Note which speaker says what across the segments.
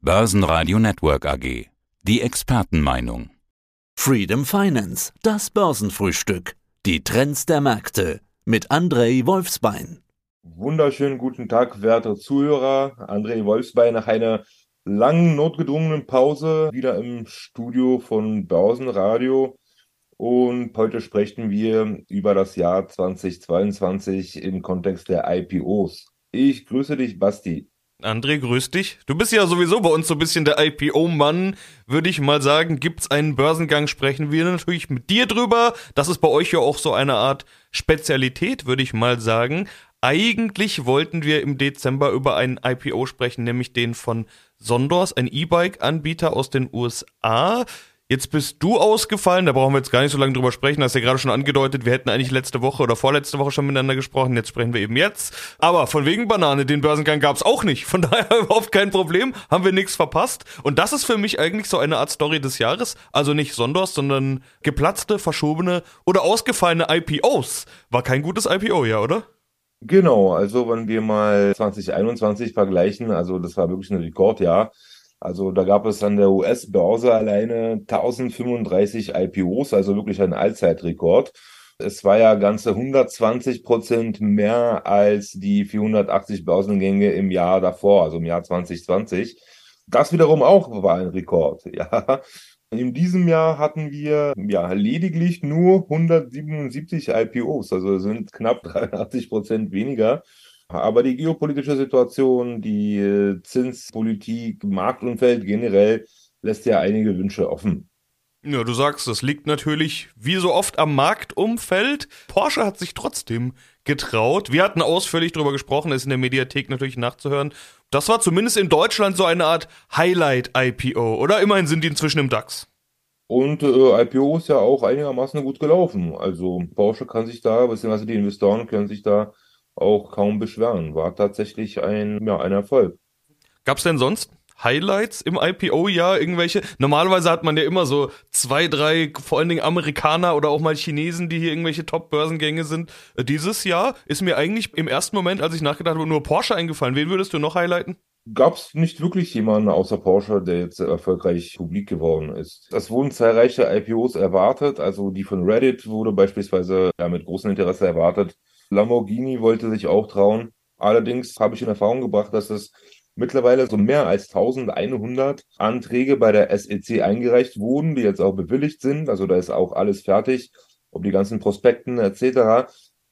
Speaker 1: Börsenradio Network AG. Die Expertenmeinung.
Speaker 2: Freedom Finance, das Börsenfrühstück. Die Trends der Märkte mit Andrei Wolfsbein.
Speaker 3: Wunderschönen guten Tag, werte Zuhörer. André Wolfsbein nach einer langen, notgedrungenen Pause wieder im Studio von Börsenradio. Und heute sprechen wir über das Jahr 2022 im Kontext der IPOs. Ich grüße dich, Basti.
Speaker 4: André, grüß dich. Du bist ja sowieso bei uns so ein bisschen der IPO-Mann, würde ich mal sagen. Gibt's einen Börsengang, sprechen wir natürlich mit dir drüber. Das ist bei euch ja auch so eine Art Spezialität, würde ich mal sagen. Eigentlich wollten wir im Dezember über einen IPO sprechen, nämlich den von Sondors, ein E-Bike-Anbieter aus den USA. Jetzt bist du ausgefallen, da brauchen wir jetzt gar nicht so lange drüber sprechen, hast ja gerade schon angedeutet, wir hätten eigentlich letzte Woche oder vorletzte Woche schon miteinander gesprochen, jetzt sprechen wir eben jetzt. Aber von wegen Banane, den Börsengang gab's auch nicht, von daher überhaupt kein Problem, haben wir nichts verpasst. Und das ist für mich eigentlich so eine Art Story des Jahres, also nicht Sondors, sondern geplatzte, verschobene oder ausgefallene IPOs. War kein gutes IPO, ja, oder?
Speaker 3: Genau, also wenn wir mal 2021 vergleichen, also das war wirklich ein Rekordjahr. Also da gab es an der US-Börse alleine 1035 IPOs, also wirklich ein Allzeitrekord. Es war ja ganze 120 Prozent mehr als die 480 Börsengänge im Jahr davor, also im Jahr 2020. Das wiederum auch war ein Rekord, ja. In diesem Jahr hatten wir ja lediglich nur 177 IPOs, also sind knapp 83 Prozent weniger. Aber die geopolitische Situation, die äh, Zinspolitik, Marktumfeld generell lässt ja einige Wünsche offen.
Speaker 4: Ja, du sagst, das liegt natürlich wie so oft am Marktumfeld. Porsche hat sich trotzdem getraut. Wir hatten ausführlich darüber gesprochen, ist in der Mediathek natürlich nachzuhören. Das war zumindest in Deutschland so eine Art Highlight-IPO, oder? Immerhin sind die inzwischen im DAX.
Speaker 3: Und äh, IPO ist ja auch einigermaßen gut gelaufen. Also Porsche kann sich da, beziehungsweise die Investoren können sich da auch kaum beschweren. War tatsächlich ein, ja, ein Erfolg.
Speaker 4: Gab es denn sonst Highlights im IPO-Jahr? Irgendwelche? Normalerweise hat man ja immer so zwei, drei, vor allen Dingen Amerikaner oder auch mal Chinesen, die hier irgendwelche Top-Börsengänge sind. Äh, dieses Jahr ist mir eigentlich im ersten Moment, als ich nachgedacht habe, nur Porsche eingefallen. Wen würdest du noch highlighten?
Speaker 3: Gab es nicht wirklich jemanden außer Porsche, der jetzt erfolgreich publik geworden ist. Es wurden zahlreiche IPOs erwartet, also die von Reddit wurde beispielsweise ja, mit großem Interesse erwartet. Lamborghini wollte sich auch trauen. Allerdings habe ich in Erfahrung gebracht, dass es mittlerweile so mehr als 1100 Anträge bei der SEC eingereicht wurden, die jetzt auch bewilligt sind. Also da ist auch alles fertig, ob die ganzen Prospekten etc.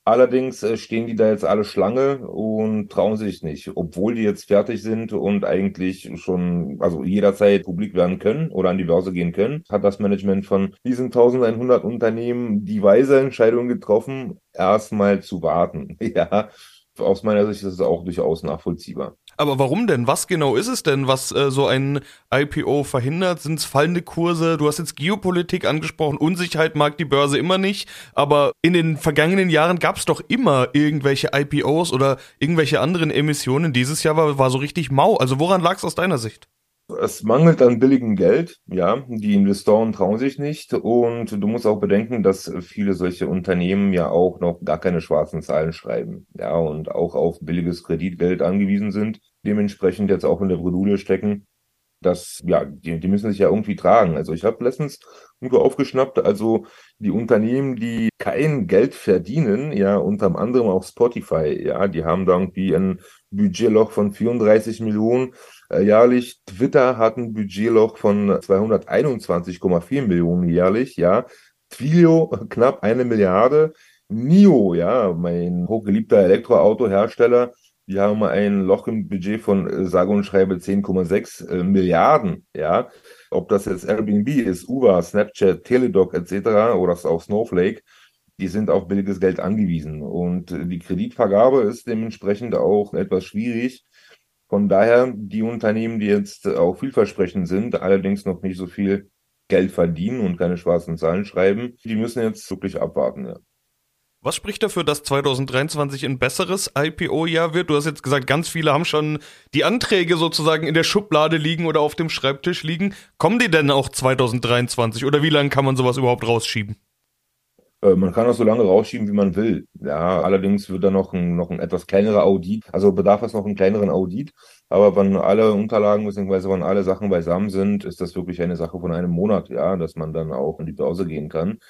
Speaker 3: Allerdings äh, stehen die da jetzt alle Schlange und trauen sich nicht, obwohl die jetzt fertig sind und eigentlich schon, also jederzeit publik werden können oder an die Börse gehen können, hat das Management von diesen 1100 Unternehmen die weise Entscheidung getroffen, erstmal zu warten. Ja, aus meiner Sicht ist es auch durchaus nachvollziehbar.
Speaker 4: Aber warum denn? Was genau ist es denn, was äh, so ein IPO verhindert? Sind es fallende Kurse? Du hast jetzt Geopolitik angesprochen. Unsicherheit mag die Börse immer nicht. Aber in den vergangenen Jahren gab es doch immer irgendwelche IPOs oder irgendwelche anderen Emissionen. Dieses Jahr war, war so richtig mau. Also woran lag es aus deiner Sicht?
Speaker 3: Es mangelt an billigem Geld, ja. Die Investoren trauen sich nicht und du musst auch bedenken, dass viele solche Unternehmen ja auch noch gar keine schwarzen Zahlen schreiben, ja, und auch auf billiges Kreditgeld angewiesen sind, dementsprechend jetzt auch in der Bredouille stecken, dass, ja, die, die müssen sich ja irgendwie tragen. Also ich habe letztens irgendwo aufgeschnappt, also die Unternehmen, die kein Geld verdienen, ja, unter anderem auch Spotify, ja, die haben da irgendwie ein Budgetloch von 34 Millionen äh, jährlich. Twitter hat ein Budgetloch von 221,4 Millionen jährlich, ja. Twilio knapp eine Milliarde. NIO, ja, mein hochgeliebter Elektroautohersteller, die haben ein Loch im Budget von äh, sage und schreibe 10,6 äh, Milliarden, ja. Ob das jetzt Airbnb ist, Uber, Snapchat, Teledoc etc. oder auch Snowflake, die sind auf billiges Geld angewiesen. Und äh, die Kreditvergabe ist dementsprechend auch etwas schwierig. Von daher, die Unternehmen, die jetzt auch vielversprechend sind, allerdings noch nicht so viel Geld verdienen und keine schwarzen Zahlen schreiben, die müssen jetzt wirklich abwarten, ja.
Speaker 4: Was spricht dafür, dass 2023 ein besseres IPO-Jahr wird? Du hast jetzt gesagt, ganz viele haben schon die Anträge sozusagen in der Schublade liegen oder auf dem Schreibtisch liegen. Kommen die denn auch 2023 oder wie lange kann man sowas überhaupt rausschieben?
Speaker 3: Äh, man kann das so lange rausschieben, wie man will. Ja, allerdings wird da noch ein, noch ein etwas kleinerer Audit, also bedarf es noch einen kleineren Audit. Aber wenn alle Unterlagen bzw. wenn alle Sachen beisammen sind, ist das wirklich eine Sache von einem Monat, ja, dass man dann auch in die Börse gehen kann.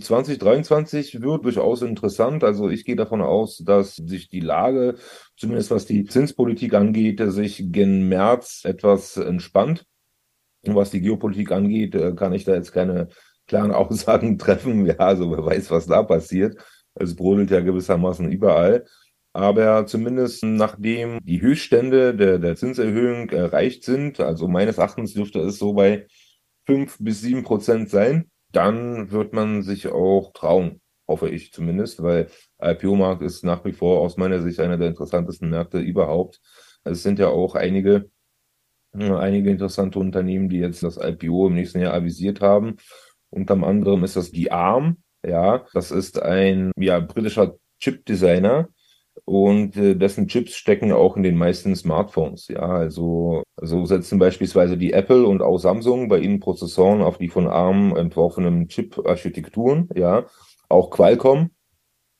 Speaker 3: 2023 wird durchaus interessant. Also ich gehe davon aus, dass sich die Lage, zumindest was die Zinspolitik angeht, sich gen März etwas entspannt. Und was die Geopolitik angeht, äh, kann ich da jetzt keine klaren Aussagen treffen. Ja, also wer weiß, was da passiert. Es brodelt ja gewissermaßen überall. Aber zumindest nachdem die Höchststände der, der Zinserhöhung erreicht sind, also meines Erachtens dürfte es so bei fünf bis sieben Prozent sein, dann wird man sich auch trauen, hoffe ich zumindest, weil IPO-Markt ist nach wie vor aus meiner Sicht einer der interessantesten Märkte überhaupt. Es sind ja auch einige, einige interessante Unternehmen, die jetzt das IPO im nächsten Jahr avisiert haben. Unter anderem ist das die ARM, ja, das ist ein ja, britischer Chip-Designer, und äh, dessen Chips stecken auch in den meisten Smartphones. Ja, also so setzen beispielsweise die Apple und auch Samsung bei ihnen Prozessoren auf die von ARM entworfenen Chip-Architekturen. Ja, auch Qualcomm,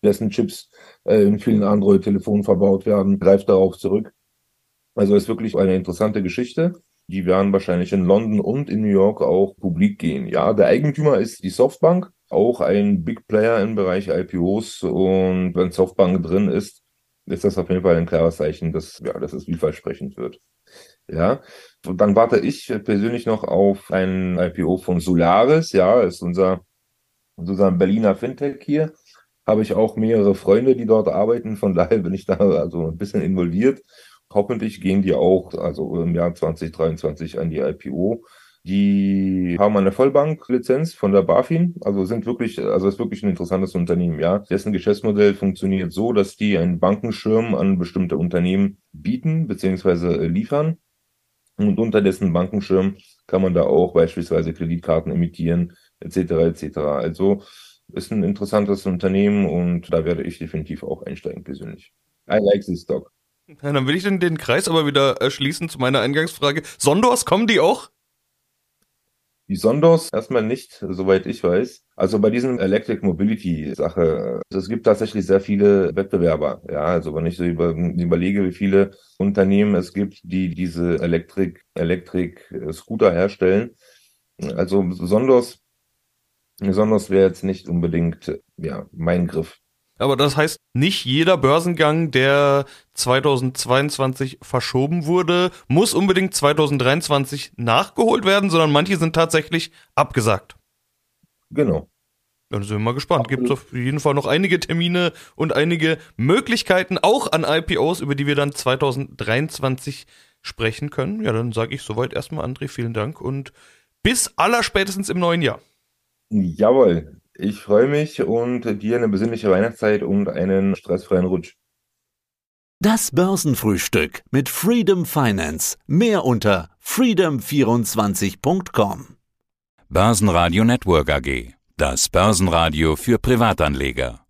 Speaker 3: dessen Chips äh, in vielen Android-Telefonen verbaut werden, greift darauf zurück. Also ist wirklich eine interessante Geschichte. Die werden wahrscheinlich in London und in New York auch publik gehen. Ja, der Eigentümer ist die Softbank, auch ein Big Player im Bereich IPOs. Und wenn Softbank drin ist, ist das auf jeden Fall ein klares Zeichen, dass, ja, dass es vielversprechend wird. Ja, und dann warte ich persönlich noch auf ein IPO von Solaris, ja, ist unser, unser Berliner Fintech hier. Habe ich auch mehrere Freunde, die dort arbeiten, von daher bin ich da also ein bisschen involviert. Hoffentlich gehen die auch, also im Jahr 2023 an die IPO. Die haben eine Vollbanklizenz von der BaFin, also sind wirklich, also ist wirklich ein interessantes Unternehmen, ja. Dessen Geschäftsmodell funktioniert so, dass die einen Bankenschirm an bestimmte Unternehmen bieten bzw. Äh, liefern. Und unter dessen Bankenschirm kann man da auch beispielsweise Kreditkarten emittieren, etc. etc. Also ist ein interessantes Unternehmen und da werde ich definitiv auch einsteigen persönlich. I like this stock.
Speaker 4: Ja, dann will ich den, den Kreis aber wieder schließen zu meiner Eingangsfrage. Sondors, kommen die auch?
Speaker 3: Die Sondos erstmal nicht, soweit ich weiß. Also bei diesem Electric Mobility Sache, es gibt tatsächlich sehr viele Wettbewerber. Ja, also wenn ich so über, überlege, wie viele Unternehmen es gibt, die diese Electric, Electric Scooter herstellen. Also Sondos, Sondos wäre jetzt nicht unbedingt, ja, mein Griff.
Speaker 4: Aber das heißt, nicht jeder Börsengang, der 2022 verschoben wurde, muss unbedingt 2023 nachgeholt werden, sondern manche sind tatsächlich abgesagt.
Speaker 3: Genau.
Speaker 4: Dann sind wir mal gespannt. Gibt es auf jeden Fall noch einige Termine und einige Möglichkeiten auch an IPOs, über die wir dann 2023 sprechen können. Ja, dann sage ich soweit erstmal, André, vielen Dank und bis allerspätestens im neuen Jahr.
Speaker 3: Jawohl, ich freue mich und dir eine besinnliche Weihnachtszeit und einen stressfreien Rutsch.
Speaker 2: Das Börsenfrühstück mit Freedom Finance. Mehr unter freedom24.com.
Speaker 1: Börsenradio Network AG. Das Börsenradio für Privatanleger.